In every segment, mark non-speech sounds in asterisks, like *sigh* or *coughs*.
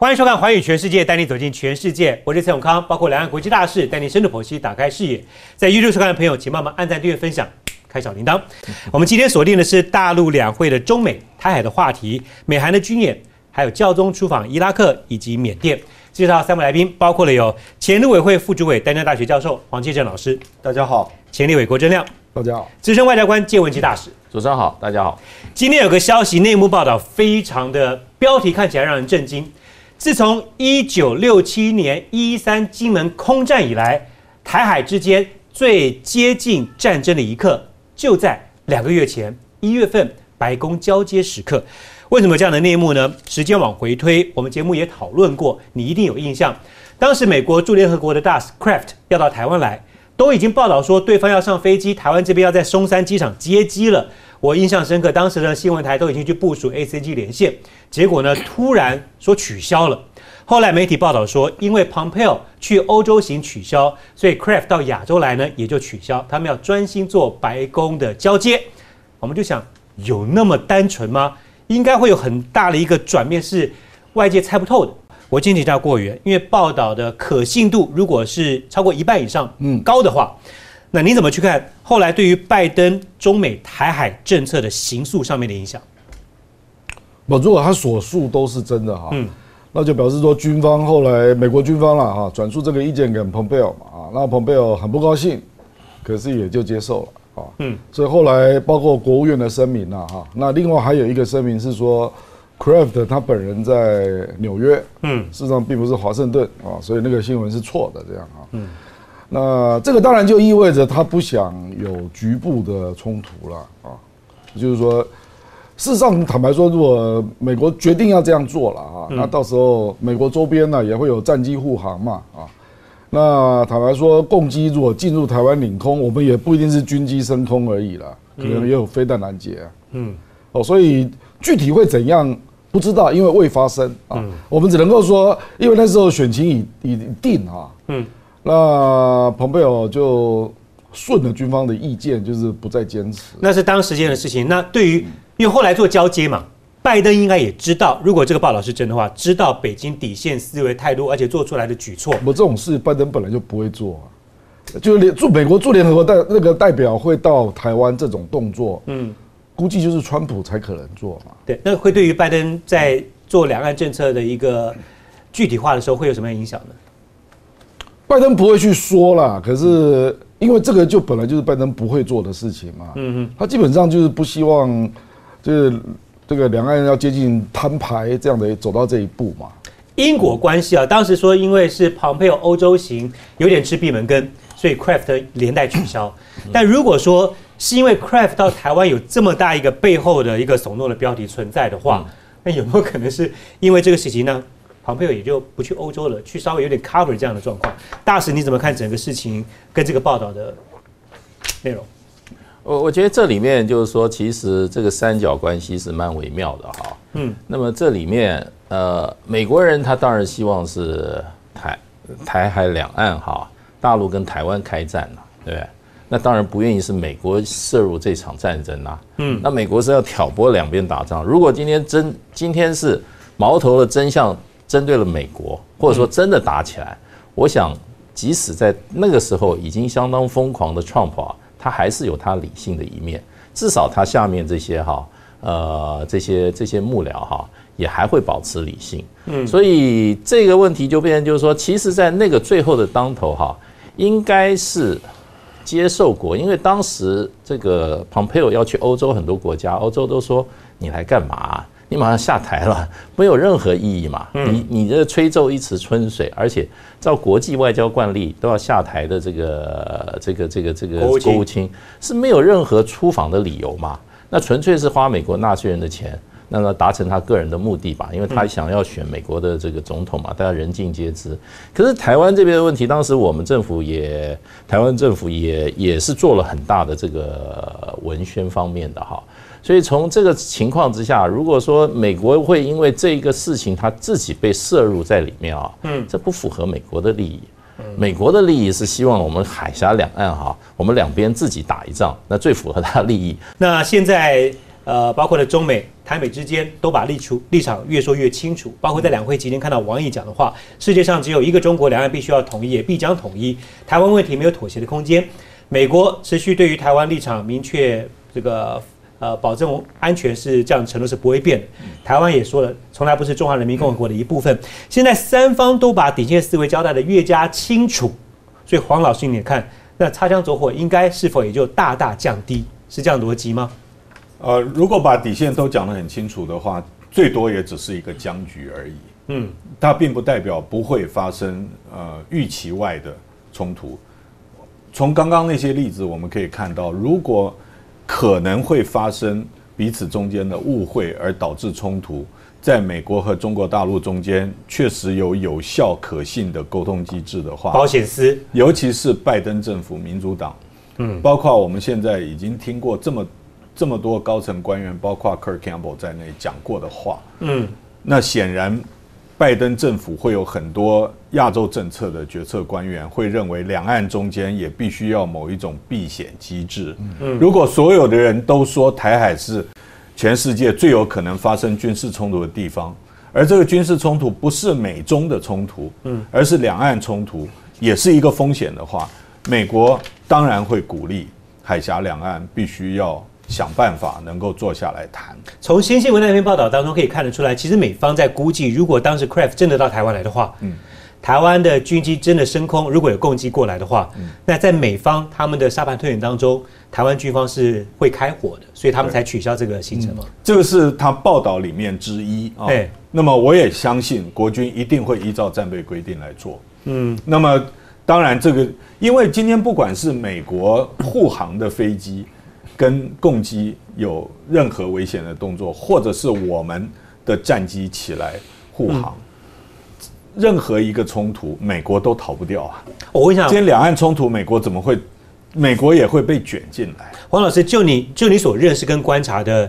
欢迎收看《环宇全世界》，带你走进全世界。我是蔡永康，包括两岸国际大事，带你深度剖析，打开视野。在 YouTube 收看的朋友，请帮忙按赞、订阅、分享，开小铃铛。我们今天锁定的是大陆两会的中美台海的话题，美韩的军演，还有教宗出访伊拉克以及缅甸。介绍三位来宾，包括了有前陆委会副主委、丹江大学教授黄继正老师，大家好；前立委郭正亮，大家好；资深外交官谢文琪大使，主持人好，大家好。今天有个消息，内幕报道非常的标题看起来让人震惊。自从一九六七年一三金门空战以来，台海之间最接近战争的一刻，就在两个月前一月份白宫交接时刻。为什么这样的内幕呢？时间往回推，我们节目也讨论过，你一定有印象。当时美国驻联合国的大使 Craft 要到台湾来，都已经报道说对方要上飞机，台湾这边要在松山机场接机了。我印象深刻，当时的新闻台都已经去部署 ACG 连线，结果呢，突然说取消了。后来媒体报道说，因为 Pompeo 去欧洲行取消，所以 Craft 到亚洲来呢也就取消，他们要专心做白宫的交接。我们就想，有那么单纯吗？应该会有很大的一个转变，是外界猜不透的。我今天叫过远，因为报道的可信度如果是超过一半以上，嗯，高的话，那你怎么去看后来对于拜登中美台海政策的行诉上面的影响？我如果他所述都是真的哈，嗯，那就表示说军方后来美国军方了哈，转述这个意见给蓬佩奥嘛啊，那蓬佩奥很不高兴，可是也就接受了啊。嗯，所以后来包括国务院的声明呐，哈，那另外还有一个声明是说，Craft 他本人在纽约，嗯，事实上并不是华盛顿啊，所以那个新闻是错的，这样啊，嗯，那这个当然就意味着他不想有局部的冲突了啊，就是说，事实上坦白说，如果美国决定要这样做了啊，那到时候美国周边呢也会有战机护航嘛，啊。那坦白说，共机如果进入台湾领空，我们也不一定是军机升空而已了，可能也有飞弹拦截。嗯，哦，所以具体会怎样不知道，因为未发生啊。我们只能够说，因为那时候选情已已定啊。嗯，那蓬佩奥就顺了军方的意见，就是不再坚持。那是当时间的事情。那对于，因为后来做交接嘛。拜登应该也知道，如果这个报道是真的话，知道北京底线思维态度，而且做出来的举措。我这种事，拜登本来就不会做啊。就连驻美国驻联合国代那个代表会到台湾这种动作，嗯，估计就是川普才可能做嘛。对，那会对于拜登在做两岸政策的一个具体化的时候，会有什么样影响呢？拜登不会去说啦，可是因为这个就本来就是拜登不会做的事情嘛。嗯哼，他基本上就是不希望就是。这个两岸要接近摊牌这样的走到这一步嘛？因果关系啊，当时说因为是庞佩奥欧洲行有点吃闭门羹，所以 Craft 连带取消。但如果说是因为 Craft 到台湾有这么大一个背后的一个耸动的标题存在的话，那有没有可能是因为这个事情呢？庞佩奥也就不去欧洲了，去稍微有点 cover 这样的状况。大使你怎么看整个事情跟这个报道的内容？我我觉得这里面就是说，其实这个三角关系是蛮微妙的哈。嗯，那么这里面呃，美国人他当然希望是台台海两岸哈，大陆跟台湾开战了，对不对？那当然不愿意是美国涉入这场战争啊。嗯，那美国是要挑拨两边打仗。如果今天真今天是矛头的真相针对了美国，或者说真的打起来，我想即使在那个时候已经相当疯狂的 Trump 啊。他还是有他理性的一面，至少他下面这些哈，呃，这些这些幕僚哈，也还会保持理性。嗯，所以这个问题就变成就是说，其实，在那个最后的当头哈，应该是接受国，因为当时这个 Pompeo 要去欧洲很多国家，欧洲都说你来干嘛？你马上下台了，*laughs* 没有任何意义嘛？你你这吹奏一池春水，而且照国际外交惯例都要下台的这个这个这个这个国务卿是没有任何出访的理由嘛？那纯粹是花美国纳税人的钱，那么达成他个人的目的吧？因为他想要选美国的这个总统嘛，大家人尽皆知。可是台湾这边的问题，当时我们政府也台湾政府也也是做了很大的这个文宣方面的哈。所以从这个情况之下，如果说美国会因为这一个事情他自己被摄入在里面啊，嗯，这不符合美国的利益。美国的利益是希望我们海峡两岸哈，我们两边自己打一仗，那最符合他的利益。那现在呃，包括了中美、台美之间都把立出立场越说越清楚。包括在两会期间看到王毅讲的话，世界上只有一个中国，两岸必须要统一，也必将统一。台湾问题没有妥协的空间。美国持续对于台湾立场明确这个呃保证安全是这样承诺是不会变的。台湾也说了，从来不是中华人民共和国的一部分。现在三方都把底线思维交代的越加清楚，所以黄老师你看，那擦枪走火应该是否也就大大降低？是这样逻辑吗？呃，如果把底线都讲得很清楚的话，最多也只是一个僵局而已。嗯，它并不代表不会发生呃预期外的冲突。从刚刚那些例子我们可以看到，如果可能会发生彼此中间的误会而导致冲突，在美国和中国大陆中间确实有有效可信的沟通机制的话，保险丝，尤其是拜登政府民主党，嗯，包括我们现在已经听过这么。这么多高层官员，包括 Kirk Campbell 在内讲过的话，嗯，那显然，拜登政府会有很多亚洲政策的决策官员会认为，两岸中间也必须要某一种避险机制。嗯，如果所有的人都说台海是全世界最有可能发生军事冲突的地方，而这个军事冲突不是美中的冲突，嗯，而是两岸冲突，也是一个风险的话，美国当然会鼓励海峡两岸必须要。想办法能够坐下来谈。从新新闻那篇报道当中可以看得出来，其实美方在估计，如果当时 Craft 真的到台湾来的话，嗯，台湾的军机真的升空，如果有攻击过来的话，嗯，那在美方他们的沙盘推演当中，台湾军方是会开火的，所以他们才取消这个行程嘛。这个是他报道里面之一啊。对。那么我也相信国军一定会依照战备规定来做。嗯。那么当然，这个因为今天不管是美国护航的飞机。跟共机有任何危险的动作，或者是我们的战机起来护航，任何一个冲突，美国都逃不掉啊！我问一下，今天两岸冲突，美国怎么会？美国也会被卷进来？黄老师，就你就你所认识跟观察的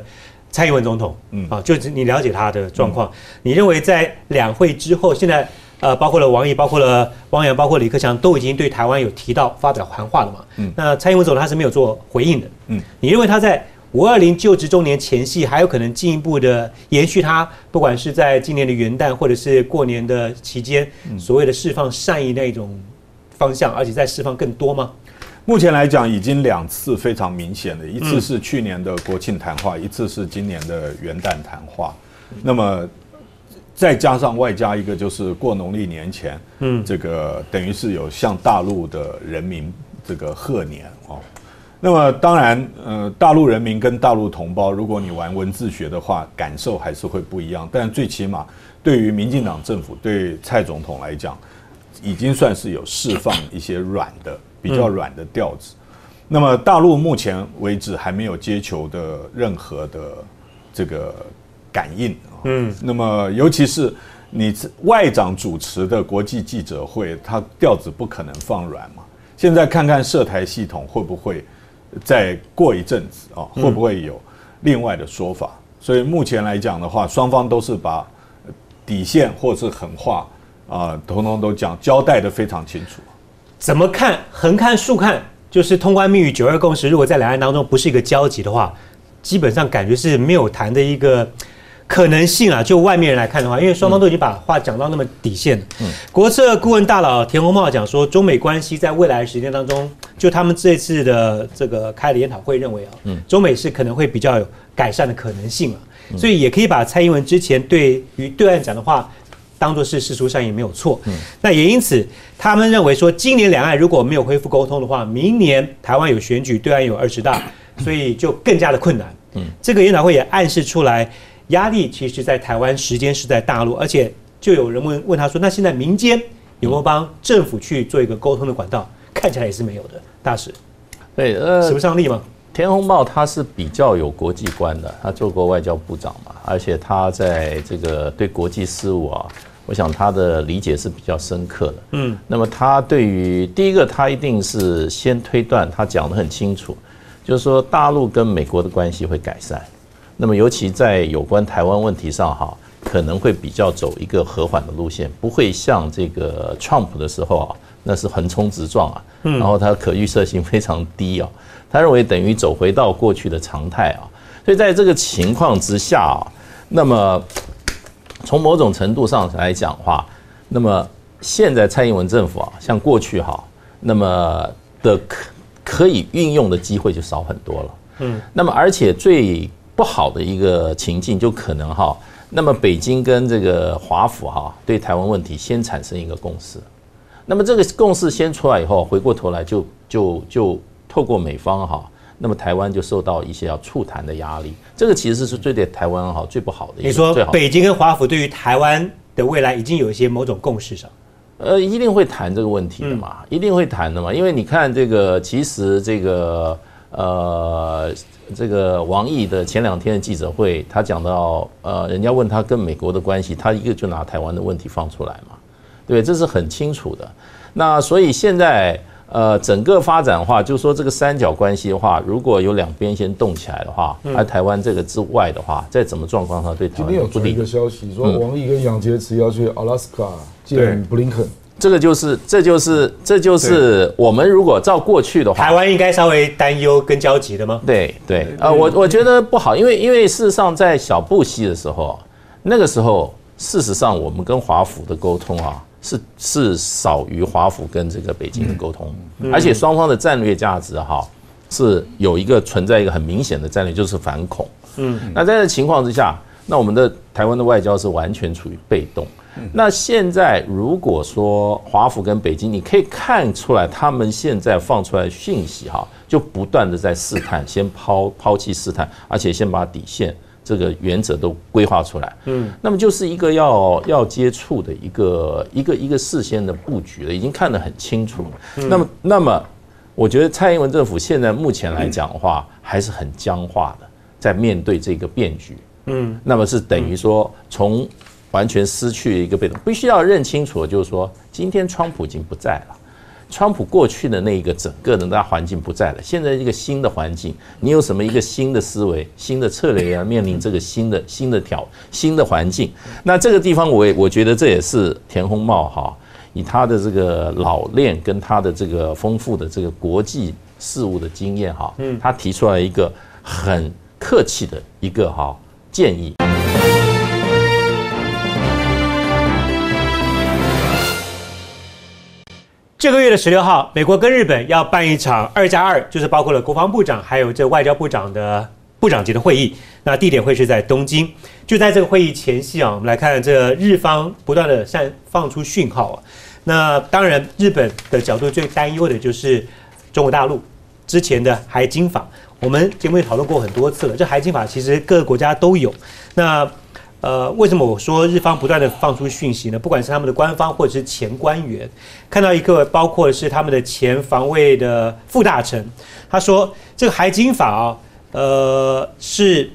蔡英文总统，嗯啊，就你了解他的状况，你认为在两会之后，现在？呃，包括了王毅，包括了汪洋，包括李克强，都已经对台湾有提到发表谈话了嘛？嗯，那蔡英文总统他是没有做回应的。嗯，你认为他在五二零就职周年前夕还有可能进一步的延续他，不管是在今年的元旦或者是过年的期间，所谓的释放善意那种方向，而且再释放更多吗？目前来讲，已经两次非常明显的，一次是去年的国庆谈话，一次是今年的元旦谈话。那么。再加上外加一个，就是过农历年前，嗯，这个等于是有向大陆的人民这个贺年哦。那么当然，呃，大陆人民跟大陆同胞，如果你玩文字学的话，感受还是会不一样。但最起码，对于民进党政府，对蔡总统来讲，已经算是有释放一些软的、比较软的调子。那么大陆目前为止还没有接球的任何的这个感应。嗯，那么尤其是你外长主持的国际记者会，他调子不可能放软嘛。现在看看涉台系统会不会再过一阵子啊，会不会有另外的说法？所以目前来讲的话，双方都是把底线或是狠话啊，统统都讲交代的非常清楚。怎么看？横看竖看，就是通关密语九二共识。如果在两岸当中不是一个交集的话，基本上感觉是没有谈的一个。可能性啊，就外面人来看的话，因为双方都已经把话讲到那么底线了。嗯，国策顾问大佬田宏茂讲说，中美关系在未来的时间当中，就他们这次的这个开的研讨会认为啊，嗯，中美是可能会比较有改善的可能性啊，所以也可以把蔡英文之前对于对岸讲的话当做是事出善意没有错。嗯，那也因此他们认为说，今年两岸如果没有恢复沟通的话，明年台湾有选举，对岸有二十大，所以就更加的困难。嗯，这个研讨会也暗示出来。压力其实，在台湾时间是在大陆，而且就有人问问他说：“那现在民间有没有帮政府去做一个沟通的管道？”看起来也是没有的，大使。对，呃，使不上力吗？田鸿茂他是比较有国际观的，他做过外交部长嘛，而且他在这个对国际事务啊，我想他的理解是比较深刻的。嗯，那么他对于第一个，他一定是先推断，他讲得很清楚，就是说大陆跟美国的关系会改善。那么，尤其在有关台湾问题上，哈，可能会比较走一个和缓的路线，不会像这个 Trump 的时候啊，那是横冲直撞啊，然后它可预测性非常低啊，他认为等于走回到过去的常态啊，所以在这个情况之下啊，那么从某种程度上来讲话，那么现在蔡英文政府啊，像过去哈，那么的可可以运用的机会就少很多了。嗯，那么而且最不好的一个情境就可能哈，那么北京跟这个华府哈对台湾问题先产生一个共识，那么这个共识先出来以后，回过头来就就就透过美方哈。那么台湾就受到一些要促谈的压力，这个其实是最对台湾哈最不好的。你说北京跟华府对于台湾的未来已经有一些某种共识上，呃，一定会谈这个问题的嘛，一定会谈的嘛，因为你看这个，其实这个呃，这个王毅的前两天的记者会，他讲到呃，人家问他跟美国的关系，他一个就拿台湾的问题放出来嘛，对，这是很清楚的。那所以现在。呃，整个发展的话，就是说这个三角关系的话，如果有两边先动起来的话，而台湾这个之外的话，在怎么状况上对台湾有不利？一个消息说，王毅跟杨洁篪要去阿拉斯加见布林肯，这个就是，这就是，这就是我们如果照过去的话，台湾应该稍微担忧跟焦急的吗？对对，呃，我我觉得不好，因为因为事实上在小布希的时候，那个时候事实上我们跟华府的沟通啊。是是少于华府跟这个北京的沟通，而且双方的战略价值哈是有一个存在一个很明显的战略，就是反恐。嗯，那在这情况之下，那我们的台湾的外交是完全处于被动。那现在如果说华府跟北京，你可以看出来，他们现在放出来讯息哈，就不断的在试探，先抛抛弃试探，而且先把底线。这个原则都规划出来，嗯，那么就是一个要要接触的一个一个一个事先的布局了，已经看得很清楚。那么，那么我觉得蔡英文政府现在目前来讲的话，还是很僵化的，在面对这个变局，嗯，那么是等于说从完全失去一个被动，必须要认清楚，就是说今天川普已经不在了。川普过去的那一个整个的大环境不在了，现在一个新的环境，你有什么一个新的思维、新的策略要面临这个新的新的挑新的环境？那这个地方，我我觉得这也是田宏茂哈，以他的这个老练跟他的这个丰富的这个国际事务的经验哈，嗯，他提出来一个很客气的一个哈建议。这个月的十六号，美国跟日本要办一场二加二，就是包括了国防部长还有这外交部长的部长级的会议。那地点会是在东京。就在这个会议前夕啊，我们来看这日方不断的散放出讯号啊。那当然，日本的角度最担忧的就是中国大陆之前的海警法。我们节目也讨论过很多次了，这海警法其实各个国家都有。那呃，为什么我说日方不断的放出讯息呢？不管是他们的官方或者是前官员，看到一个包括是他们的前防卫的副大臣，他说这个海警法啊，呃，是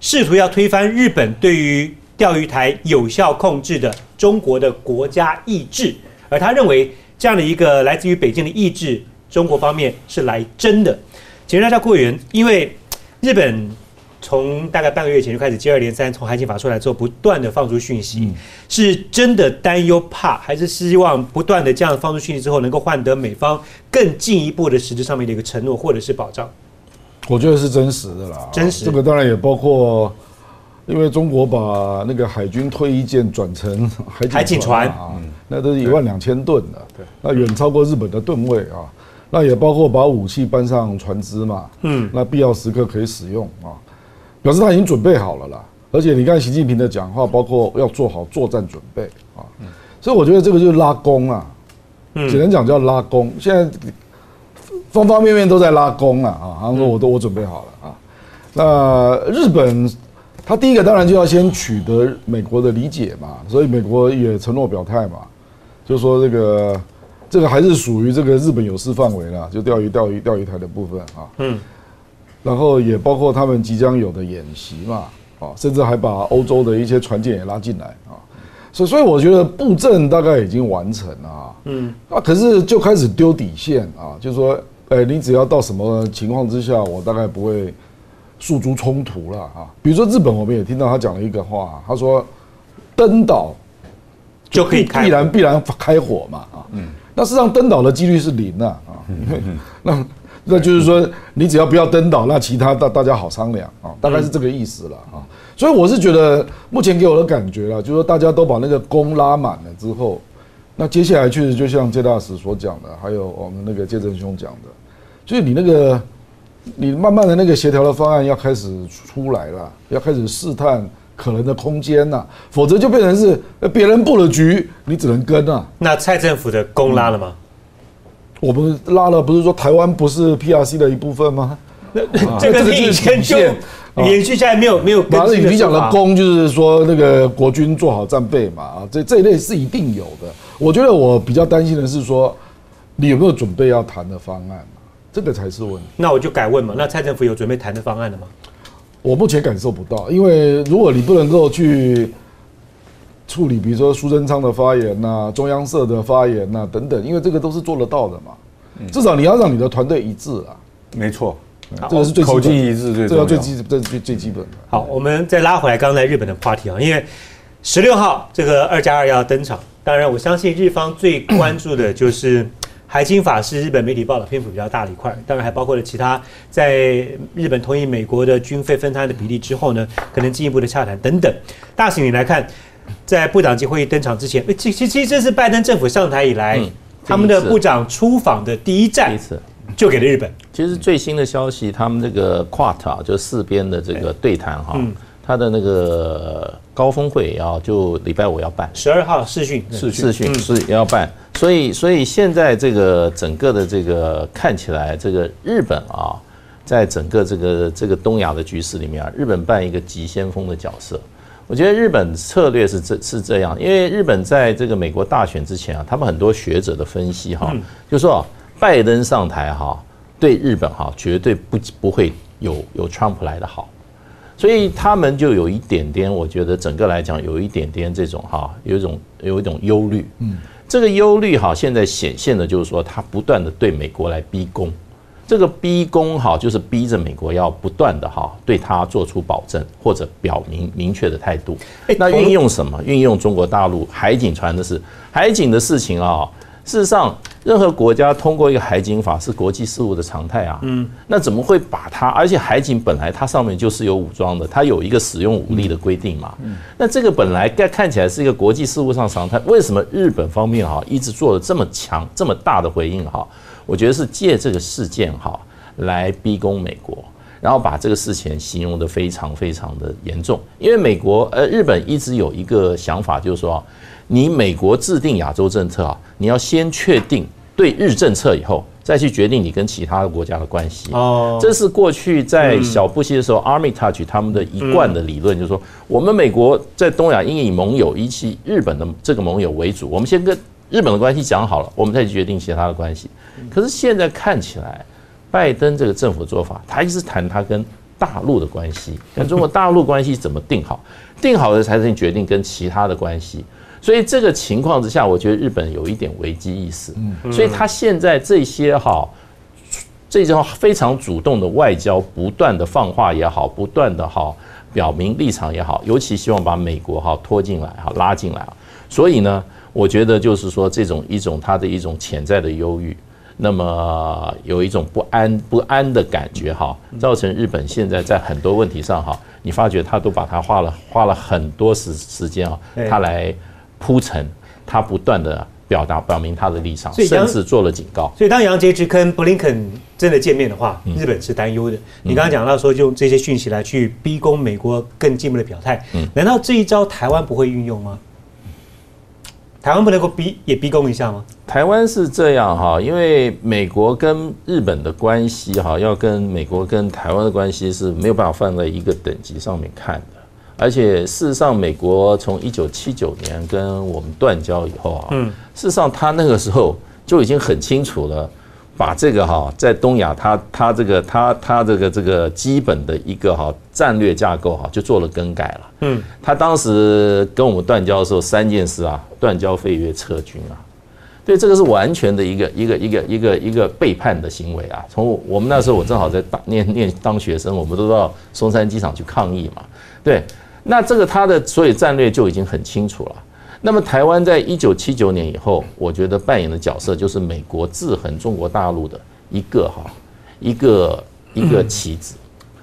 试图要推翻日本对于钓鱼台有效控制的中国的国家意志，而他认为这样的一个来自于北京的意志，中国方面是来真的。请大家过员，因为日本。从大概半个月前就开始接二连三从海警法出来之后，不断的放出讯息，是真的担忧怕，还是希望不断的这样放出讯息之后，能够换得美方更进一步的实质上面的一个承诺或者是保障？我觉得是真实的啦，真实。这个当然也包括，因为中国把那个海军退役舰转成海警船啊，那都是一万两千吨的，对，那远超过日本的吨位啊，那也包括把武器搬上船只嘛，嗯，那必要时刻可以使用啊。表示他已经准备好了啦，而且你看习近平的讲话，包括要做好作战准备啊，所以我觉得这个就是拉弓啊，只能讲叫拉弓。现在方方面面都在拉弓了啊，好像说我都我准备好了啊。那日本他第一个当然就要先取得美国的理解嘛，所以美国也承诺表态嘛，就说这个这个还是属于这个日本有事范围了，就钓鱼钓鱼钓鱼台的部分啊。嗯。然后也包括他们即将有的演习嘛，啊，甚至还把欧洲的一些船舰也拉进来啊，所以所以我觉得布阵大概已经完成了，嗯，啊，可是就开始丢底线啊，就是说，哎，你只要到什么情况之下，我大概不会诉诸冲突了啊。比如说日本，我们也听到他讲了一个话，他说登岛就可以必然必然开火嘛，啊，嗯，那事实上登岛的几率是零啊，啊，*laughs* 那。那就是说你只要不要登岛，那其他大大家好商量啊，大概是这个意思了啊。所以我是觉得目前给我的感觉了，就是说大家都把那个弓拉满了之后，那接下来确实就像谢大使所讲的，还有我们那个谢正兄讲的，就是你那个你慢慢的那个协调的方案要开始出来了，要开始试探可能的空间呐，否则就变成是呃别人布了局，你只能跟啊。那蔡政府的弓拉了吗？我们拉了，不是说台湾不是 PRC 的一部分吗？那 *laughs* 这个你以前就延续下来没有没有跟马这个你讲的说法攻就是说那个国军做好战备嘛啊，这这一类是一定有的。我觉得我比较担心的是说，你有没有准备要谈的方案嘛？这个才是问题。那我就改问嘛，那蔡政府有准备谈的方案了吗？我目前感受不到，因为如果你不能够去处理，比如说苏贞昌的发言呐、中央社的发言呐、等等，因为这个都是做得到的嘛。至少你要让你的团队一致啊，没错，这个是最口径一致最这。最基这是最最基本的。好，我们再拉回来刚才日本的话题啊，因为十六号这个二加二要登场，当然我相信日方最关注的就是海金法是日本媒体报道篇幅比较大的一块，当然还包括了其他在日本同意美国的军费分摊的比例之后呢，可能进一步的洽谈等等。大使你来看，在部长级会议登场之前，诶其其其实这是拜登政府上台以来、嗯他们的部长出访的第一第站一，次。就给了日本。其实最新的消息，他们这个 Quad 啊，就四边的这个对。谈哈嗯，他的那个高峰会也要就礼拜五要办，十二号视讯，视视讯。嗯。是要办，所以所以现在这个整个的这个看起来，这个日本啊，在整个这个这个东亚的局势里面啊，日本扮一个急先锋的角色。我觉得日本策略是这是这样，因为日本在这个美国大选之前啊，他们很多学者的分析哈，就说啊，拜登上台哈，对日本哈绝对不不会有有 Trump 来的好。所以他们就有一点点，我觉得整个来讲有一点点这种哈，有一种有一种忧虑。嗯，这个忧虑哈，现在显现的就是说，他不断的对美国来逼宫。这个逼宫哈，就是逼着美国要不断的哈对他做出保证或者表明明确的态度那运用什么？运用中国大陆海警船的事，海警的事情啊。事实上，任何国家通过一个海警法是国际事务的常态啊。嗯，那怎么会把它？而且海警本来它上面就是有武装的，它有一个使用武力的规定嘛。嗯，那这个本来该看起来是一个国际事务上常态，为什么日本方面哈一直做了这么强、这么大的回应哈？我觉得是借这个事件哈来逼宫美国。然后把这个事情形容的非常非常的严重，因为美国呃日本一直有一个想法，就是说，你美国制定亚洲政策啊，你要先确定对日政策以后，再去决定你跟其他的国家的关系。哦，这是过去在小布希的时候、a r m y Touch 他们的一贯的理论，就是说，我们美国在东亚应以盟友，以及日本的这个盟友为主，我们先跟日本的关系讲好了，我们再去决定其他的关系。可是现在看起来，拜登这个政府做法，他一直谈他跟大陆的关系，跟中国大陆关系怎么定好，*laughs* 定好了才能决定跟其他的关系。所以这个情况之下，我觉得日本有一点危机意识，所以他现在这些哈。这种非常主动的外交，不断的放话也好，不断的哈表明立场也好，尤其希望把美国哈拖进来哈拉进来啊。所以呢，我觉得就是说这种一种他的一种潜在的忧郁，那么有一种不安不安的感觉哈，造成日本现在在很多问题上哈，你发觉他都把它花了花了很多时时间啊，他来铺陈，他不断的表达表明他的立场，甚至做了警告。所以当杨洁篪跟布林肯真的见面的话，嗯日本是担忧的。你刚刚讲到说，用这些讯息来去逼供美国更进一步的表态，嗯难道这一招台湾不会运用吗？台湾不能够逼也逼供一下吗？台湾是这样哈，因为美国跟日本的关系哈，要跟美国跟台湾的关系是没有办法放在一个等级上面看的。而且事实上，美国从一九七九年跟我们断交以后啊，嗯事实上他那个时候就已经很清楚了，把这个哈在东亚他他这个他他这个这个基本的一个哈战略架构哈就做了更改了。嗯，他当时跟我们断交的时候，三件事啊，断交废约撤军啊，对，这个是完全的一个一个一个一个一个背叛的行为啊。从我们那时候，我正好在当念念当学生，我们都到松山机场去抗议嘛。对，那这个他的所以战略就已经很清楚了。那么台湾在一九七九年以后，我觉得扮演的角色就是美国制衡中国大陆的一个哈一个一个棋子，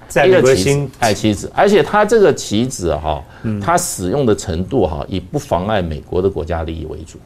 在一个棋子棋子，而且它这个棋子哈，它使用的程度哈，以不妨碍美国的国家利益为主。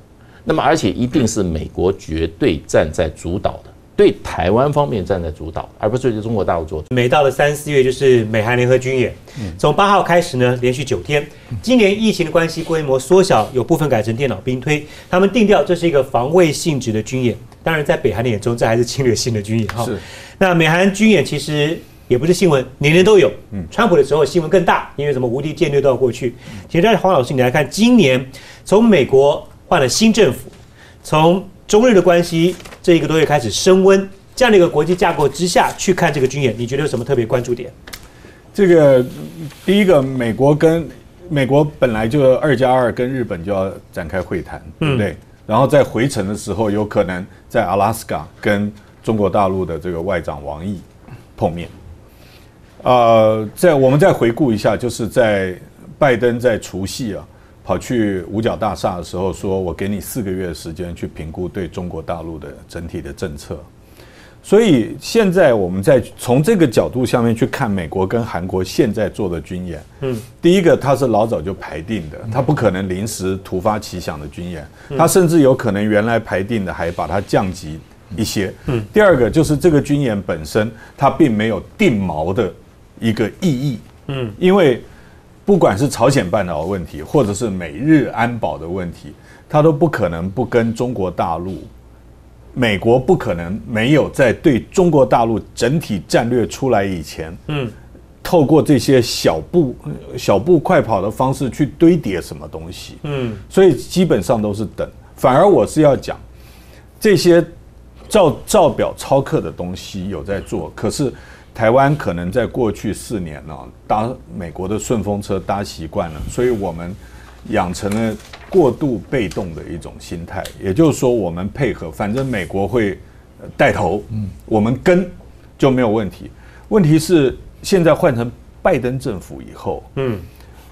那么，而且一定是美国绝对站在主导的，对台湾方面站在主导，而不是对中国大陆做。每到了三四月就是美韩联合军演，从八号开始呢，连续九天。今年疫情的关系，规模缩小，有部分改成电脑兵推。他们定调这是一个防卫性质的军演，当然在北韩的眼中，这还是侵略性的军演哈。是。那美韩军演其实也不是新闻，年年都有。嗯，川普的时候新闻更大，因为什么无敌舰队都要过去。其实，在黄老师你来看，今年从美国换了新政府，从中日的关系这一个多月开始升温，这样的一个国际架构之下去看这个军演，你觉得有什么特别关注点？这个第一个，美国跟美国本来就二加二跟日本就要展开会谈，对不对？然后在回程的时候，有可能在阿拉斯加跟中国大陆的这个外长王毅碰面。呃，在我们再回顾一下，就是在拜登在除夕啊跑去五角大厦的时候，说我给你四个月的时间去评估对中国大陆的整体的政策。所以现在我们在从这个角度下面去看美国跟韩国现在做的军演，嗯，第一个它是老早就排定的，它不可能临时突发奇想的军演，它甚至有可能原来排定的还把它降级一些。嗯，第二个就是这个军演本身它并没有定锚的一个意义，嗯，因为不管是朝鲜半岛的问题，或者是美日安保的问题，他都不可能不跟中国大陆。美国不可能没有在对中国大陆整体战略出来以前，嗯，透过这些小步小步快跑的方式去堆叠什么东西，嗯，所以基本上都是等。反而我是要讲这些照照表抄课的东西有在做，可是台湾可能在过去四年呢搭美国的顺风车搭习惯了，所以我们养成了。过度被动的一种心态，也就是说，我们配合，反正美国会带头，嗯，我们跟就没有问题。问题是现在换成拜登政府以后，嗯。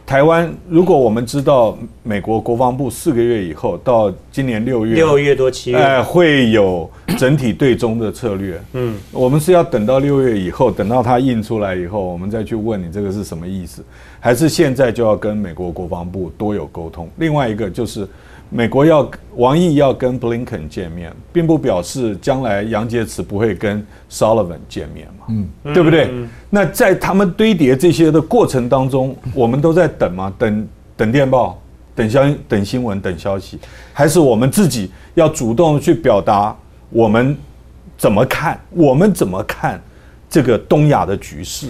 台湾，如果我们知道美国国防部四个月以后到今年六月，六月多七月，哎，会有整体对中的策略。嗯，我们是要等到六月以后，等到它印出来以后，我们再去问你这个是什么意思，还是现在就要跟美国国防部多有沟通？另外一个就是。美国要王毅要跟布林肯见面，并不表示将来杨洁篪不会跟 Sullivan 见面嘛？嗯，对不对？那在他们堆叠这些的过程当中，我们都在等吗？等等电报，等消等新闻，等消息，还是我们自己要主动去表达我们怎么看？我们怎么看这个东亚的局势？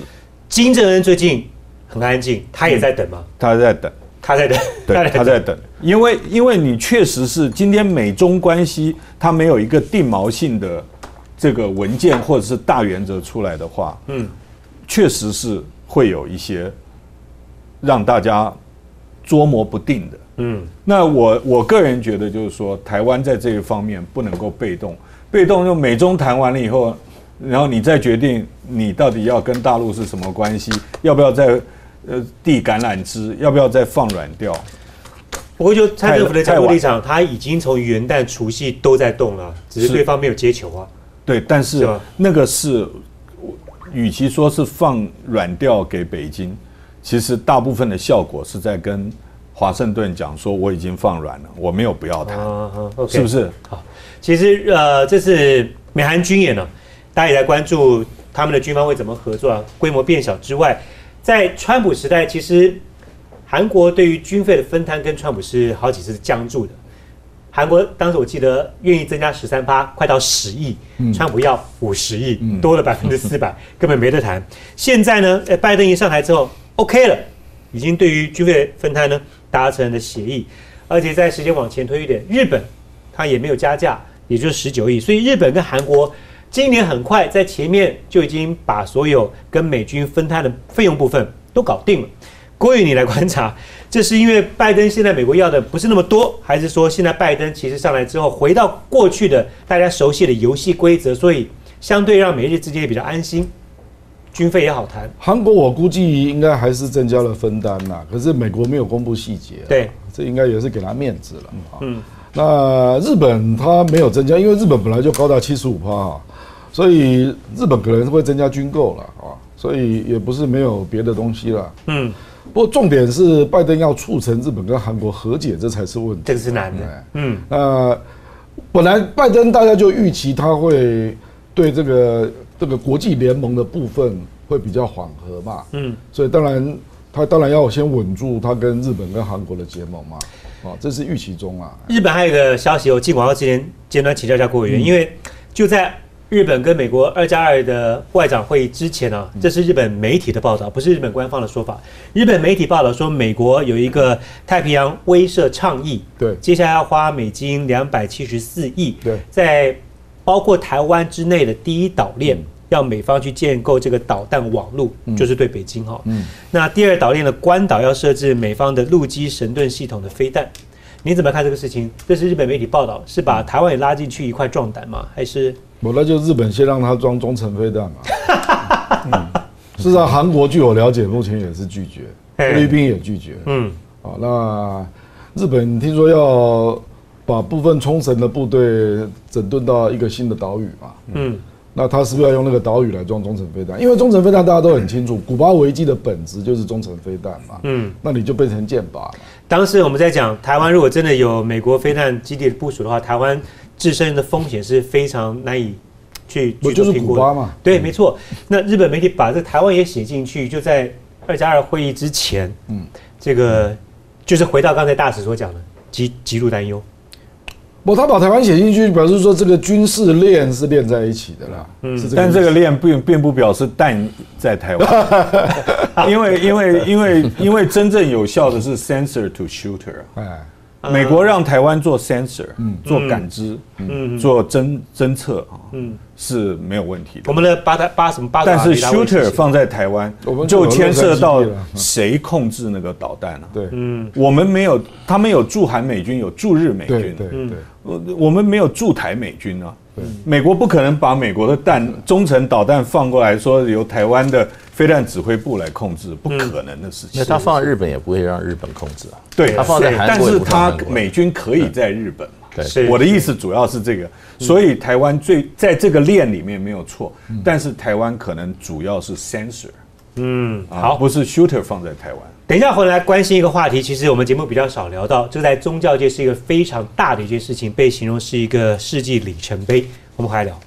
金正恩最近很安静，他也在等吗？他在等。他在等，对，他在等，因为因为你确实是今天美中关系，它没有一个定锚性的这个文件或者是大原则出来的话，嗯，确实是会有一些让大家捉摸不定的，嗯，那我我个人觉得就是说，台湾在这一方面不能够被动，被动就美中谈完了以后，然后你再决定你到底要跟大陆是什么关系，要不要再。呃，递橄榄枝要不要再放软掉？不过就蔡政府的角度立场，他已经从元旦除夕都在动了，只是对方没有接球啊。对，但是那个是，与其说是放软调给北京，其实大部分的效果是在跟华盛顿讲说我已经放软了，我没有不要谈，是不是？好，其实呃，这是美韩军演呢，大家也在关注他们的军方会怎么合作啊，规模变小之外。在川普时代，其实韩国对于军费的分摊跟川普是好几次僵住的。韩国当时我记得愿意增加十三趴，快到十亿，川普要五十亿，多了百分之四百，根本没得谈。现在呢，呃，拜登一上台之后，OK 了，已经对于军费分摊呢达成了协议，而且在时间往前推一点，日本它也没有加价，也就是十九亿，所以日本跟韩国。今年很快在前面就已经把所有跟美军分摊的费用部分都搞定了。郭宇，你来观察，*laughs* 这是因为拜登现在美国要的不是那么多，还是说现在拜登其实上来之后回到过去的大家熟悉的游戏规则，所以相对让美日之间也比较安心，军费也好谈。韩国我估计应该还是增加了分担呐，可是美国没有公布细节。对，这应该也是给他面子了。嗯，那日本他没有增加，因为日本本来就高达七十五趴哈。所以日本可能是会增加军购了啊，所以也不是没有别的东西了。嗯，不过重点是拜登要促成日本跟韩国和解，这才是问题。这个是难的。嗯，那本来拜登大家就预期他会对这个这个国际联盟的部分会比较缓和嘛。嗯，所以当然他当然要先稳住他跟日本跟韩国的结盟嘛。哦，这是预期中啊。日本还有一个消息，我进广告之前简短请教一下郭委员，因为就在日本跟美国二加二的外长会议之前呢，这是日本媒体的报道，不是日本官方的说法。日本媒体报道说，美国有一个太平洋威慑倡议，对，接下来要花美金两百七十四亿，对，在包括台湾之内的第一岛链，要美方去建构这个导弹网络，就是对北京哈。嗯，那第二岛链的关岛要设置美方的陆基神盾系统的飞弹。你怎么看这个事情？这是日本媒体报道，是把台湾也拉进去一块壮胆吗？还是？我那就日本先让他装中程飞弹嘛。*laughs* 事实上，韩国据我了解，目前也是拒绝，菲律宾也拒绝。嗯，好，那日本听说要把部分冲绳的部队整顿到一个新的岛屿嘛。嗯。那他是不是要用那个岛屿来装中程飞弹？因为中程飞弹大家都很清楚，古巴危机的本质就是中程飞弹嘛。嗯，那你就变成箭靶了。当时我们在讲台湾，如果真的有美国飞弹基地的部署的话，台湾自身的风险是非常难以去去就是古巴嘛？对，没错。那日本媒体把这台湾也写进去，就在二加二会议之前，嗯，这个就是回到刚才大使所讲的，极极度担忧。不，他把台湾写进去，表示说这个军事链是连在一起的啦。嗯，但这个链并并不表示弹在台湾，*laughs* 因为因为因为因为真正有效的是 sensor to shooter。哎。美国让台湾做 sensor，嗯，做感知，嗯，做侦侦测啊，嗯，是没有问题的。我们的八台八什么八？但是 shooter 放在台湾，就牵涉到谁控制那个导弹了。对，嗯，我们没有，他们有驻韩美军，有驻日美军，对对对，我我们没有驻台美军啊。美国不可能把美国的弹中程导弹放过来，说由台湾的飞弹指挥部来控制，不可能的事情。那他放在日本也不会让日本控制啊。对，他放在韩国，但是他美军可以在日本嘛。对，我的意思主要是这个，所以台湾最在这个链里面没有错，但是台湾可能主要是 sensor。嗯，好，不是 shooter 放在台湾。等一下回来关心一个话题，其实我们节目比较少聊到，这在宗教界是一个非常大的一件事情，被形容是一个世纪里程碑。我们回来聊。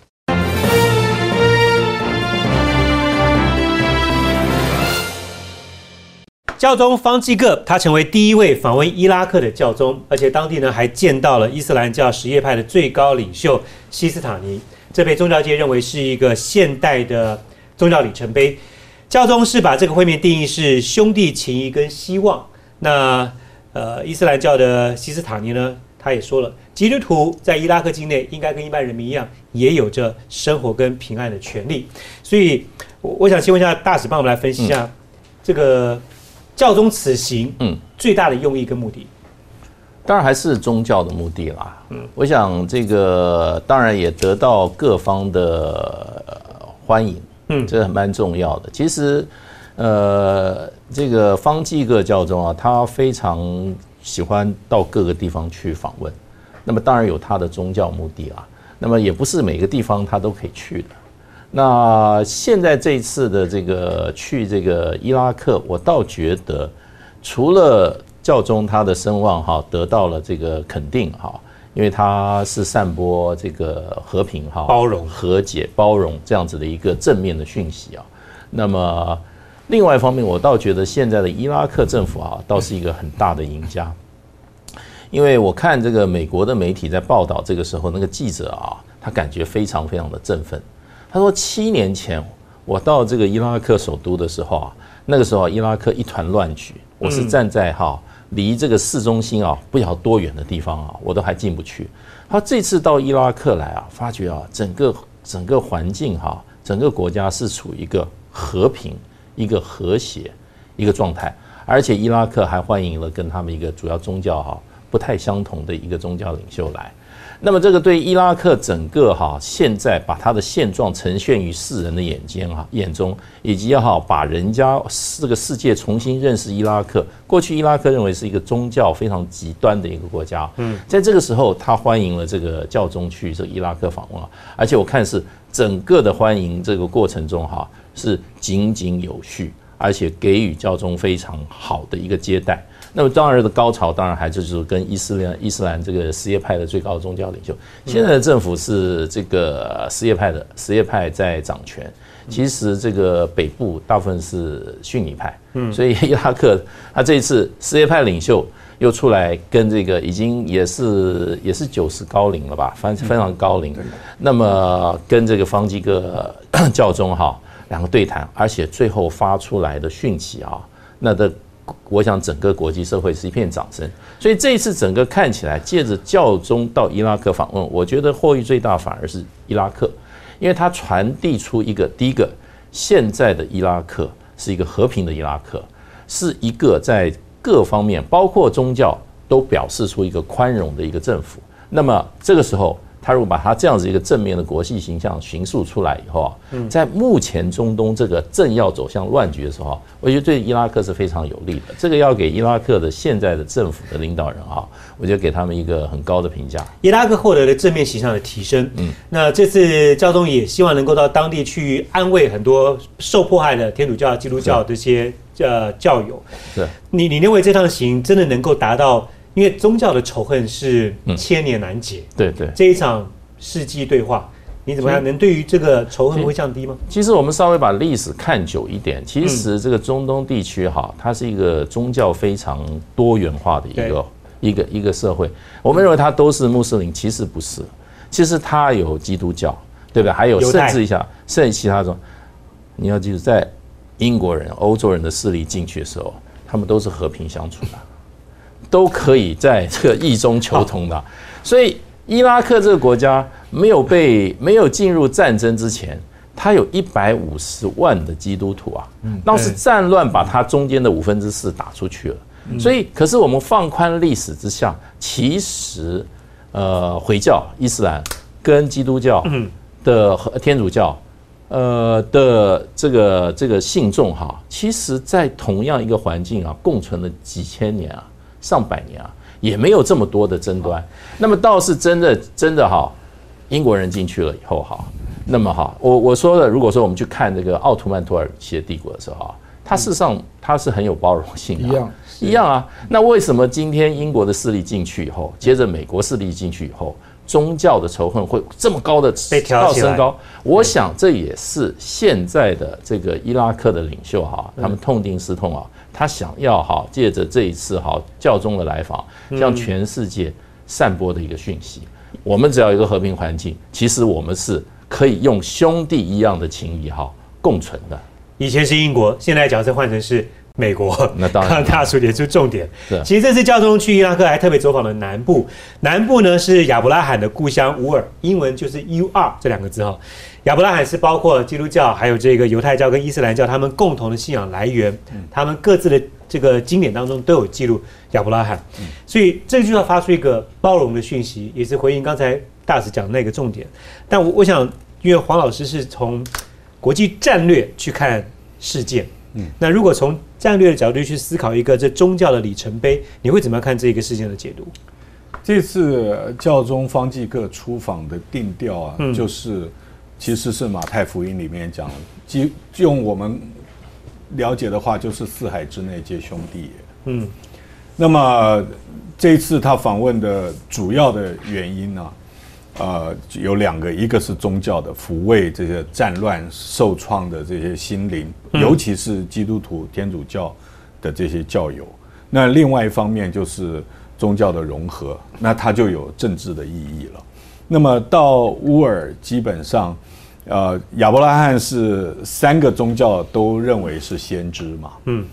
教宗方济各，他成为第一位访问伊拉克的教宗，而且当地呢还见到了伊斯兰教什叶派的最高领袖西斯塔尼，这被宗教界认为是一个现代的宗教里程碑。教宗是把这个会面定义是兄弟情谊跟希望。那呃，伊斯兰教的西斯塔尼呢，他也说了，基督徒在伊拉克境内应该跟一般人民一样，也有着生活跟平安的权利。所以，我我想请问一下大使，帮我们来分析一下这个教宗此行，嗯，最大的用意跟目的。当然还是宗教的目的啦。嗯，我想这个当然也得到各方的欢迎。嗯，这蛮重要的。其实，呃，这个方济各教宗啊，他非常喜欢到各个地方去访问。那么当然有他的宗教目的啊。那么也不是每个地方他都可以去的。那现在这次的这个去这个伊拉克，我倒觉得，除了教宗他的声望哈得到了这个肯定哈。因为它是散播这个和平、哈包容、和解、包容这样子的一个正面的讯息啊。那么，另外一方面，我倒觉得现在的伊拉克政府啊，倒是一个很大的赢家。因为我看这个美国的媒体在报道这个时候，那个记者啊，他感觉非常非常的振奋。他说，七年前我到这个伊拉克首都的时候啊，那个时候伊拉克一团乱局，我是站在哈。离这个市中心啊，不晓多远的地方啊，我都还进不去。他这次到伊拉克来啊，发觉啊，整个整个环境哈，整个国家是处于一个和平、一个和谐一个状态，而且伊拉克还欢迎了跟他们一个主要宗教哈不太相同的一个宗教领袖来。那么这个对伊拉克整个哈现在把它的现状呈现于世人的眼睛哈眼中，以及哈把人家这个世界重新认识伊拉克。过去伊拉克认为是一个宗教非常极端的一个国家，嗯，在这个时候他欢迎了这个教宗去这个伊拉克访问啊，而且我看是整个的欢迎这个过程中哈是井井有序，而且给予教宗非常好的一个接待。那么当然的高潮，当然还就是跟伊斯兰伊斯兰这个什叶派的最高宗教领袖。现在的政府是这个什叶派的什叶派在掌权，其实这个北部大部分是逊尼派。嗯，所以伊拉克他这一次什叶派领袖又出来跟这个已经也是也是九十高龄了吧，非非常高龄。那么跟这个方济各 *coughs* 教宗哈两个对谈，而且最后发出来的讯息啊，那的。我想整个国际社会是一片掌声，所以这一次整个看起来，借着教宗到伊拉克访问，我觉得获益最大反而是伊拉克，因为它传递出一个第一个，现在的伊拉克是一个和平的伊拉克，是一个在各方面包括宗教都表示出一个宽容的一个政府。那么这个时候。他如果把他这样子一个正面的国际形象形塑出来以后啊，在目前中东这个正要走向乱局的时候，我觉得对伊拉克是非常有利的。这个要给伊拉克的现在的政府的领导人啊，我觉得给他们一个很高的评价。伊拉克获得了正面形象的提升，嗯，那这次交通也希望能够到当地去安慰很多受迫害的天主教、基督教这些呃教友。是，你你认为这趟行真的能够达到？因为宗教的仇恨是千年难解，对对，这一场世纪对话，你怎么样能对于这个仇恨会降低吗？其实我们稍微把历史看久一点，其实这个中东地区哈，它是一个宗教非常多元化的一个一个一个社会。我们认为它都是穆斯林，其实不是，其实它有基督教，对不对？还有甚至一下甚至其他种，你要记住，在英国人、欧洲人的势力进去的时候，他们都是和平相处的。都可以在这个异中求同的，所以伊拉克这个国家没有被没有进入战争之前，它有一百五十万的基督徒啊，当时战乱把它中间的五分之四打出去了，所以可是我们放宽历史之下，其实呃回教伊斯兰跟基督教的和天主教呃的这个这个信众哈，其实在同样一个环境啊共存了几千年啊。上百年啊，也没有这么多的争端。那么倒是真的，真的哈，英国人进去了以后哈，那么哈，我我说的，如果说我们去看这个奥图曼土耳其的帝国的时候啊，它事实上它是很有包容性的，一样一样啊。那为什么今天英国的势力进去以后，接着美国势力进去以后，宗教的仇恨会这么高的被调升高？我想这也是现在的这个伊拉克的领袖哈，他们痛定思痛啊。他想要哈借着这一次哈教宗的来访，向全世界散播的一个讯息。我们只要一个和平环境，其实我们是可以用兄弟一样的情谊哈共存的。以前是英国，现在角色换成是美国。那当然，大叔点出重点。其实这次教宗去伊拉克还特别走访了南部，南部呢是亚伯拉罕的故乡乌尔，英文就是 U R 这两个字哈。亚伯拉罕是包括基督教，还有这个犹太教跟伊斯兰教，他们共同的信仰来源，他们各自的这个经典当中都有记录亚伯拉罕，所以这就要发出一个包容的讯息，也是回应刚才大使讲那个重点。但我我想，因为黄老师是从国际战略去看事件，嗯，那如果从战略的角度去思考一个这宗教的里程碑，你会怎么样看这个事件的解读？这次教宗方济各出访的定调啊，就是。其实是马太福音里面讲，即用我们了解的话，就是四海之内皆兄弟。嗯，那么这一次他访问的主要的原因呢，呃，有两个，一个是宗教的抚慰这些战乱受创的这些心灵，尤其是基督徒、天主教的这些教友。那另外一方面就是宗教的融合，那它就有政治的意义了。那么到乌尔基本上。呃，亚伯拉罕是三个宗教都认为是先知嘛？嗯，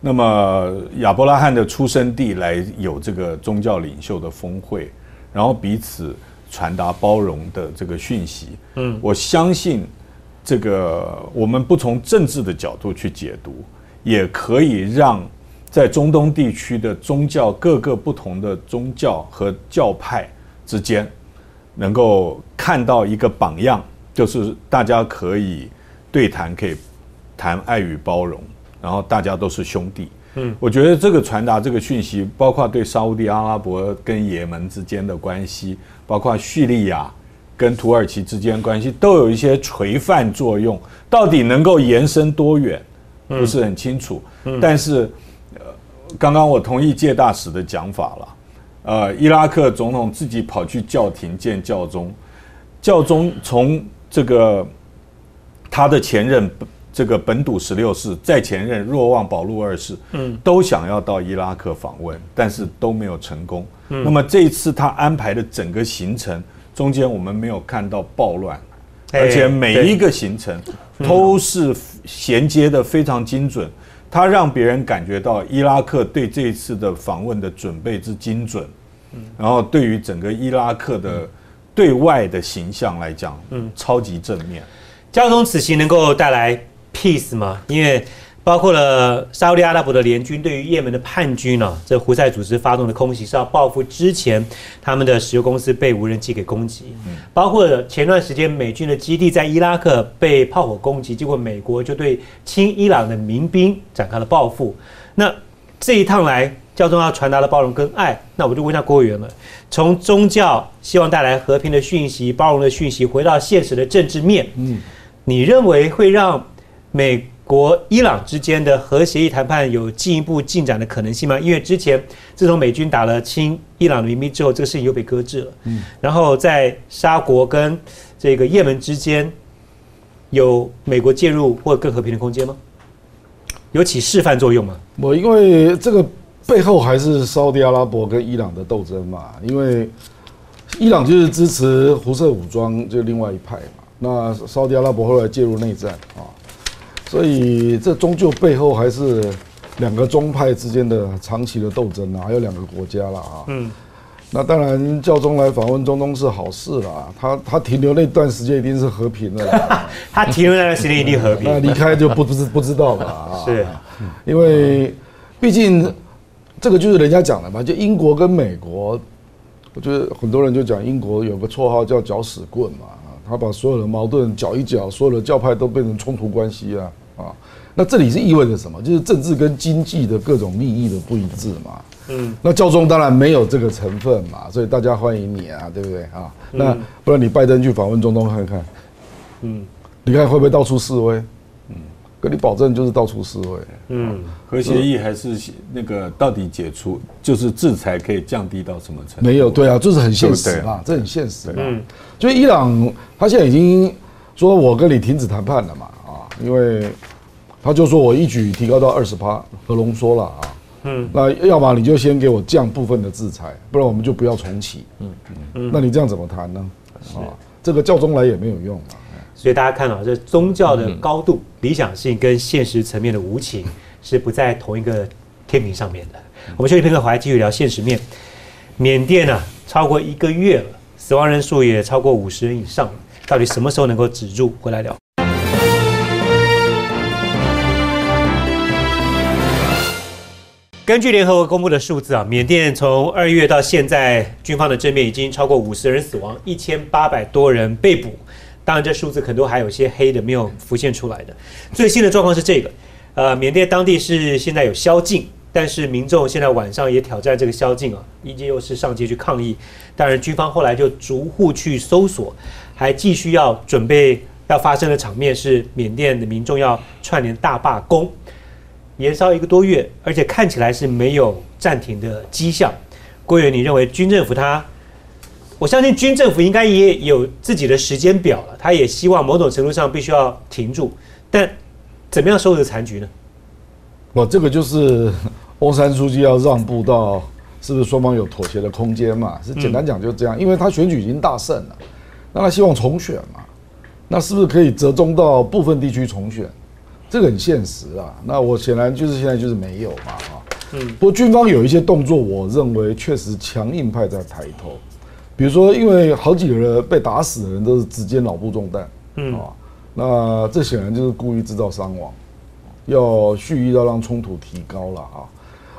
那么亚伯拉罕的出生地来有这个宗教领袖的峰会，然后彼此传达包容的这个讯息。嗯，我相信这个我们不从政治的角度去解读，也可以让在中东地区的宗教各个不同的宗教和教派之间，能够看到一个榜样，就是大家可以对谈，可以谈爱与包容，然后大家都是兄弟。嗯，我觉得这个传达这个讯息，包括对沙地阿拉伯跟也门之间的关系，包括叙利亚跟土耳其之间关系，都有一些垂范作用。到底能够延伸多远，不是很清楚。嗯但是，呃，刚刚我同意介大使的讲法了。呃，伊拉克总统自己跑去教廷见教宗，教宗从这个他的前任。这个本笃十六世在前任若望保禄二世，嗯，都想要到伊拉克访问，但是都没有成功。那么这一次他安排的整个行程中间，我们没有看到暴乱，而且每一个行程都是衔接的非常精准。他让别人感觉到伊拉克对这一次的访问的准备之精准，然后对于整个伊拉克的对外的形象来讲，嗯，超级正面。交通此行能够带来。peace 吗，因为包括了沙特阿拉伯的联军对于也门的叛军呢，这胡塞组织发动的空袭是要报复之前他们的石油公司被无人机给攻击，包括前段时间美军的基地在伊拉克被炮火攻击，结果美国就对亲伊朗的民兵展开了报复。那这一趟来，教宗要传达的包容跟爱，那我就问一下郭委员了：从宗教希望带来和平的讯息、包容的讯息，回到现实的政治面，嗯，你认为会让？美国、伊朗之间的核协议谈判有进一步进展的可能性吗？因为之前自从美军打了亲伊朗的民兵之后，这个事情又被搁置了。嗯，然后在沙国跟这个也门之间，有美国介入或更和平的空间吗？有起示范作用吗？我因为这个背后还是沙特阿拉伯跟伊朗的斗争嘛，因为伊朗就是支持胡塞武装，就另外一派嘛。那沙特阿拉伯后来介入内战啊。所以这终究背后还是两个宗派之间的长期的斗争啊，还有两个国家了啊。嗯，那当然教宗来访问中东是好事啦，他他停留那段时间一定是和平的。*laughs* 他停留那段时间一定和平。那离开就不不知不知道了啊。是，因为毕竟这个就是人家讲的嘛，就英国跟美国，我觉得很多人就讲英国有个绰号叫搅屎棍嘛。他把所有的矛盾搅一搅，所有的教派都变成冲突关系啊啊！那这里是意味着什么？就是政治跟经济的各种利益的不一致嘛。嗯，那教宗当然没有这个成分嘛，所以大家欢迎你啊，对不对啊？那不然你拜登去访问中东看看，嗯，你看会不会到处示威？跟你保证就是到处示威。嗯，核协议还是那个到底解除，就是制裁可以降低到什么程度？没有，对啊，就是很现实嘛，这很现实。嗯，就伊朗，他现在已经说我跟你停止谈判了嘛，啊，因为他就说我一举提高到二十趴，核浓缩了啊。嗯，那要么你就先给我降部分的制裁，不然我们就不要重启。嗯嗯，那你这样怎么谈呢？啊，这个教宗来也没有用啊。所以大家看到，这宗教的高度、理想性跟现实层面的无情是不在同一个天平上面的。我们休息片刻，回来继续聊现实面。缅甸呢，超过一个月了，死亡人数也超过五十人以上，到底什么时候能够止住？回来聊。根据联合国公布的数字啊，缅甸从二月到现在，军方的正面已经超过五十人死亡，一千八百多人被捕。当然，这数字可能都还有些黑的没有浮现出来的。最新的状况是这个，呃，缅甸当地是现在有宵禁，但是民众现在晚上也挑战这个宵禁啊，依旧又是上街去抗议。当然，军方后来就逐户去搜索，还继续要准备要发生的场面是缅甸的民众要串联大罢工，延烧一个多月，而且看起来是没有暂停的迹象。郭远，你认为军政府他？我相信军政府应该也有自己的时间表了，他也希望某种程度上必须要停住，但怎么样收拾残局呢？我这个就是 *laughs* 翁山书记要让步到，是不是双方有妥协的空间嘛？是简单讲就是这样，因为他选举已经大胜了，那他希望重选嘛？那是不是可以折中到部分地区重选？这个很现实啊。那我显然就是现在就是没有嘛啊。嗯。不过军方有一些动作，我认为确实强硬派在抬头。比如说，因为好几个人被打死的人都是直接脑部中弹，嗯啊，那这显然就是故意制造伤亡，要蓄意要让冲突提高了啊。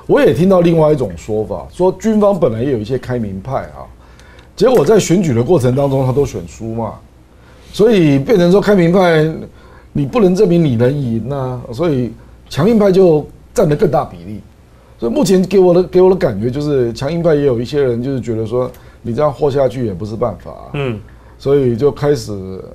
我也听到另外一种说法，说军方本来也有一些开明派啊，结果在选举的过程当中，他都选输嘛，所以变成说开明派，你不能证明你能赢啊，所以强硬派就占了更大比例。所以目前给我的给我的感觉就是，强硬派也有一些人就是觉得说，你这样活下去也不是办法、嗯，所以就开始，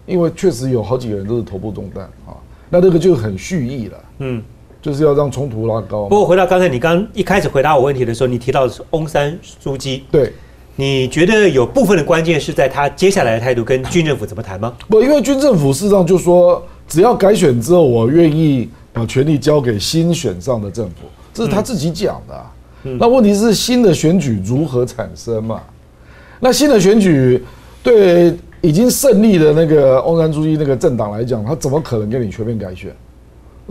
因为确实有好几个人都是头部中弹啊，那这个就很蓄意了，嗯，就是要让冲突拉高。不过回到刚才你刚一开始回答我问题的时候，你提到的是翁山书记，对，你觉得有部分的关键是在他接下来的态度跟军政府怎么谈吗？不，因为军政府事实上就说，只要改选之后，我愿意把权力交给新选上的政府，这是他自己讲的啊、那问题是新的选举如何产生嘛？那新的选举对已经胜利的那个翁山书记那个政党来讲，他怎么可能跟你全面改选？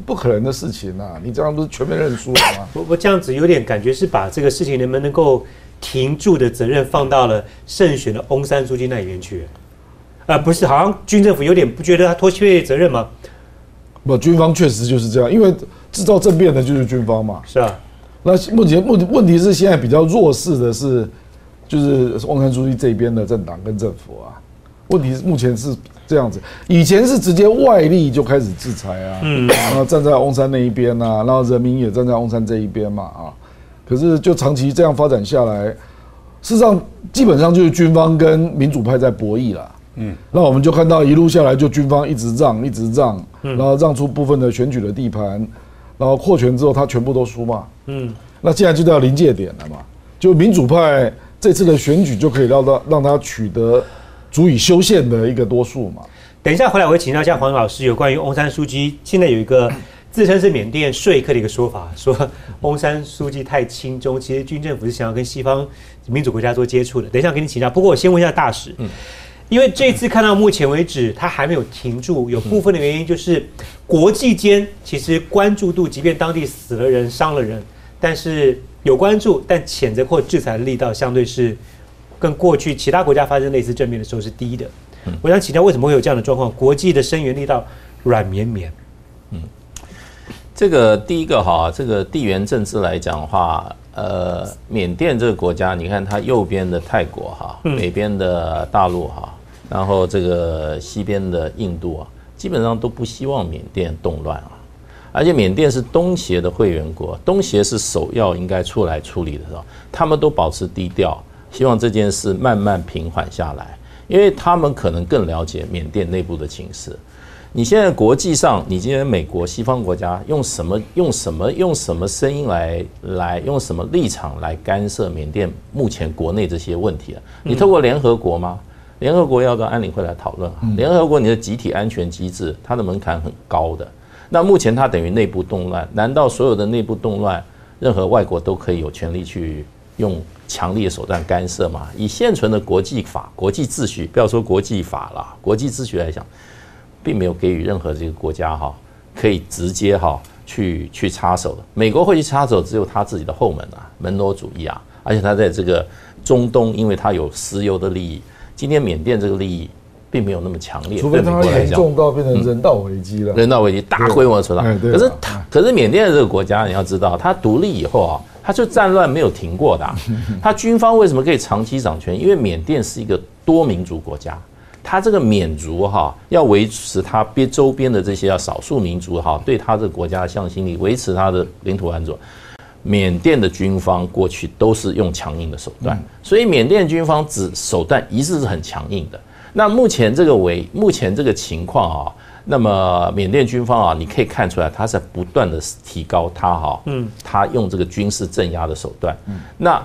不可能的事情啊！你这样不是全面认输了吗？*laughs* 我我这样子有点感觉是把这个事情能不能够停住的责任放到了胜选的翁山书记那里面去，呃，不是，好像军政府有点不觉得他脱卸责任吗？不，军方确实就是这样，因为制造政变的就是军方嘛。是啊，那目前目问题是现在比较弱势的是，就是翁山书记这边的政党跟政府啊。问题是目前是这样子，以前是直接外力就开始制裁啊，嗯，然后站在翁山那一边啊，然后人民也站在翁山这一边嘛啊。可是就长期这样发展下来，事实上基本上就是军方跟民主派在博弈啦。嗯，那我们就看到一路下来，就军方一直让，一直让，然后让出部分的选举的地盘，然后扩权之后，他全部都输嘛。嗯，那现在就到临界点了嘛，就民主派这次的选举就可以让他让他取得足以修宪的一个多数嘛。等一下回来我会请教一下黄老师有关于翁山书记，现在有一个 *coughs* 自称是缅甸说客的一个说法，说翁山书记太亲中，其实军政府是想要跟西方民主国家做接触的。等一下给你请教，不过我先问一下大使，因为这次看到目前为止他还没有停住，有部分的原因就是国际间其实关注度，即便当地死了人、伤了人，但是有关注，但谴责或制裁的力道相对是跟过去其他国家发生类似政变的时候是低的。我想请教，为什么会有这样的状况？国际的声援力道软绵绵，嗯这个第一个哈，这个地缘政治来讲的话，呃，缅甸这个国家，你看它右边的泰国哈，北边的大陆哈，然后这个西边的印度啊，基本上都不希望缅甸动乱啊。而且缅甸是东协的会员国，东协是首要应该出来处理的时候，他们都保持低调，希望这件事慢慢平缓下来，因为他们可能更了解缅甸内部的情势。你现在国际上，你今天美国西方国家用什么用什么用什么声音来来用什么立场来干涉缅甸目前国内这些问题啊？你透过联合国吗？联合国要到安理会来讨论啊。联合国你的集体安全机制，它的门槛很高的。那目前它等于内部动乱，难道所有的内部动乱，任何外国都可以有权利去用强力的手段干涉吗？以现存的国际法、国际秩序，不要说国际法了，国际秩序来讲。并没有给予任何这个国家哈可以直接哈去去插手的。美国会去插手，只有他自己的后门啊，门罗主义啊。而且他在这个中东，因为他有石油的利益，今天缅甸这个利益并没有那么强烈。除非它对美国来讲，严重到变成人道危机了。人道危机大规模的存哎在。可是他，可是缅甸的这个国家，你要知道，它独立以后啊，它就战乱没有停过的啊。*laughs* 它军方为什么可以长期掌权？因为缅甸是一个多民族国家。它这个缅族哈，要维持它边周边的这些要少数民族哈，对它这个国家的向心力，维持它的领土完整。缅甸的军方过去都是用强硬的手段，所以缅甸军方只手段一直是很强硬的。那目前这个为目前这个情况啊，那么缅甸军方啊，你可以看出来，他在不断的提高他哈，嗯，他用这个军事镇压的手段。嗯那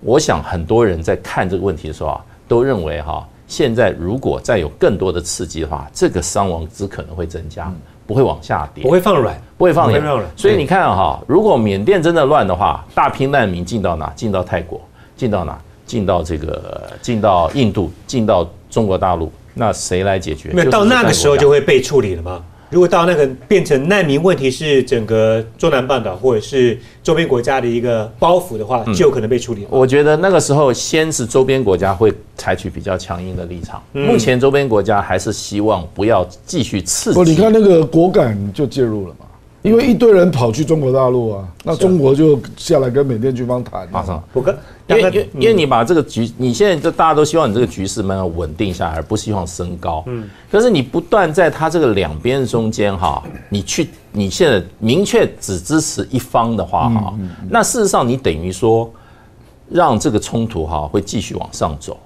我想很多人在看这个问题的时候啊，都认为哈，现在如果再有更多的刺激的话，这个伤亡只可能会增加，不会往下跌，不会放软。不会放软所以你看啊哈，如果缅甸真的乱的话，大批难民进到哪？进到泰国，进到哪？进到这个，进到印度，进到中国大陆，那谁来解决？那到那个时候就会。被处理了吗？如果到那个变成难民问题是整个中南半岛或者是周边国家的一个包袱的话，就有可能被处理了。我觉得那个时候，先是周边国家会采取比较强硬的立场。嗯目前周边国家还是希望不要继续刺不，你。看那个果敢就介入了嘛，因为一堆人跑去中国大陆啊，那中国就下来跟缅甸军方谈，马上。我跟因为因为你把这个局，你现在就大家都希望你这个局势慢慢稳定下来，而不希望升高。嗯，可是你不断在它这个两边中间哈，你去你现在明确只支持一方的话哈，那事实上你等于说让这个冲突哈会继续往上走。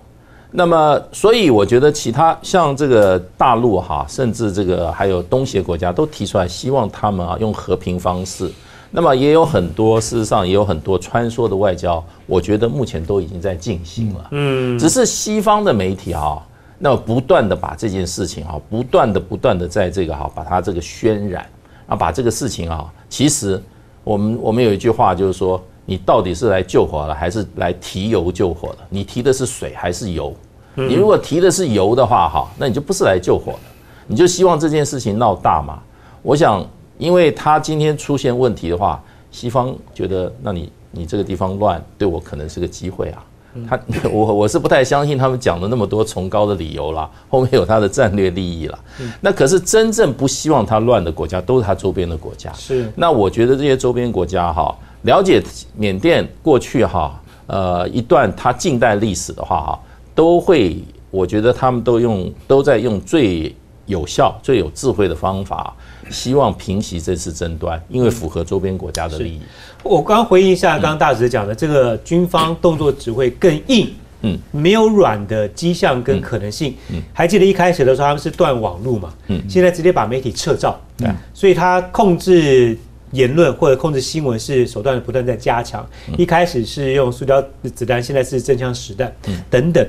那么，所以我觉得其他像这个大陆哈，甚至这个还有东协国家都提出来，希望他们啊用和平方式。那么也有很多，事实上也有很多穿梭的外交，我觉得目前都已经在进行了。嗯，只是西方的媒体啊，那么不断的把这件事情啊，不断的不断的在这个哈，把它这个渲染啊，把这个事情啊，其实我们我们有一句话就是说，你到底是来救火了，还是来提油救火的？你提的是水还是油？你如果提的是油的话，哈，那你就不是来救火的，你就希望这件事情闹大嘛。我想，因为他今天出现问题的话，西方觉得，那你你这个地方乱，对我可能是个机会啊。他 *laughs* 我我是不太相信他们讲的那么多崇高的理由啦，后面有他的战略利益啦。那可是真正不希望他乱的国家，都是他周边的国家。是那我觉得这些周边国家哈，了解缅甸过去哈，呃，一段它近代历史的话哈，都会，我觉得他们都用都在用最有效、最有智慧的方法，希望平息这次争端，因为符合周边国家的利益。我刚刚回应一下，刚刚大使讲的这个军方动作只会更硬，嗯，没有软的迹象跟可能性。嗯，还记得一开始的时候他们是断网路嘛，嗯，现在直接把媒体撤照，对，所以他控制言论或者控制新闻是手段不断在加强。一开始是用塑胶子弹，现在是真枪实弹，等等。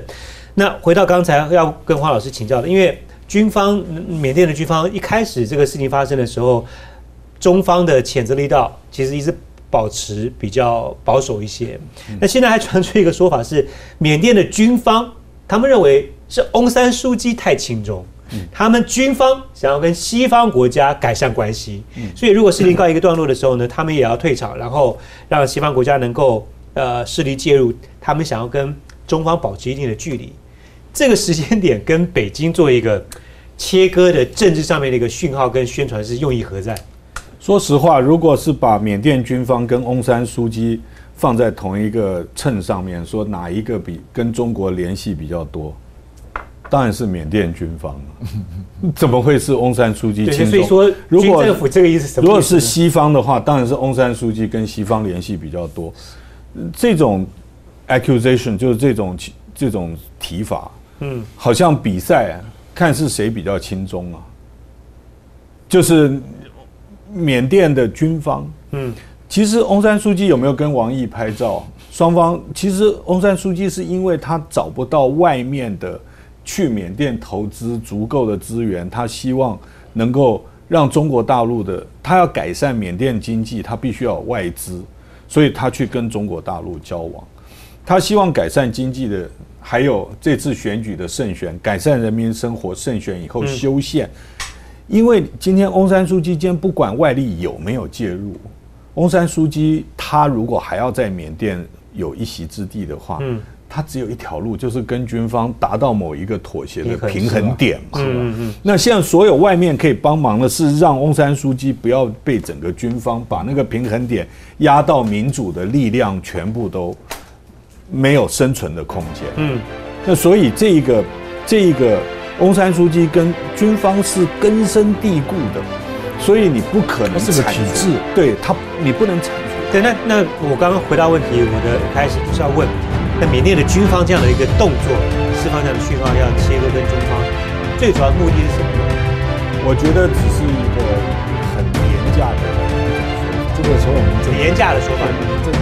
那回到刚才要跟黄老师请教的，因为军方缅甸的军方一开始这个事情发生的时候，中方的谴责力道其实一直保持比较保守一些。那现在还传出一个说法是，缅甸的军方他们认为是翁山书记太亲中。他们军方想要跟西方国家改善关系，所以如果事情告一个段落的时候呢，他们也要退场，然后让西方国家能够呃势力介入，他们想要跟中方保持一定的距离。这个时间点跟北京做一个切割的政治上面的一个讯号跟宣传是用意何在？说实话，如果是把缅甸军方跟翁山书记放在同一个秤上面，说哪一个比跟中国联系比较多，当然是缅甸军方了。*laughs* 怎么会是翁山书记对？所以说如果政府这个意思是什么意思？如果是西方的话，当然是翁山书记跟西方联系比较多。这种 accusation 就是这种这种提法，嗯，好像比赛啊看是谁比较轻松啊。就是缅甸的军方，嗯，其实翁山书记有没有跟王毅拍照？双方其实翁山书记是因为他找不到外面的去缅甸投资足够的资源，他希望能够让中国大陆的他要改善缅甸经济，他必须要有外资，所以他去跟中国大陆交往。他希望改善经济的，还有这次选举的胜选，改善人民生活胜选以后修宪。因为今天翁山书记今天不管外力有没有介入，翁山书记他如果还要在缅甸有一席之地的话，嗯他只有一条路，就是跟军方达到某一个妥协的平衡点嘛。嗯嗯那现在所有外面可以帮忙的是让翁山书记不要被整个军方把那个平衡点压到民主的力量全部都没有生存的空间。嗯，那所以这一个这一个翁山书记跟军方是根深蒂固的，所以你不可能它是个体制，对他你不能铲除。对，那那我刚刚回答问题，我的开始就是要问，那缅甸的军方这样的一个动作，释放这样的讯号，要切割跟中方，最主要目的是什么？我觉得只是一个很廉价的。这个从我们这廉价的说法。政治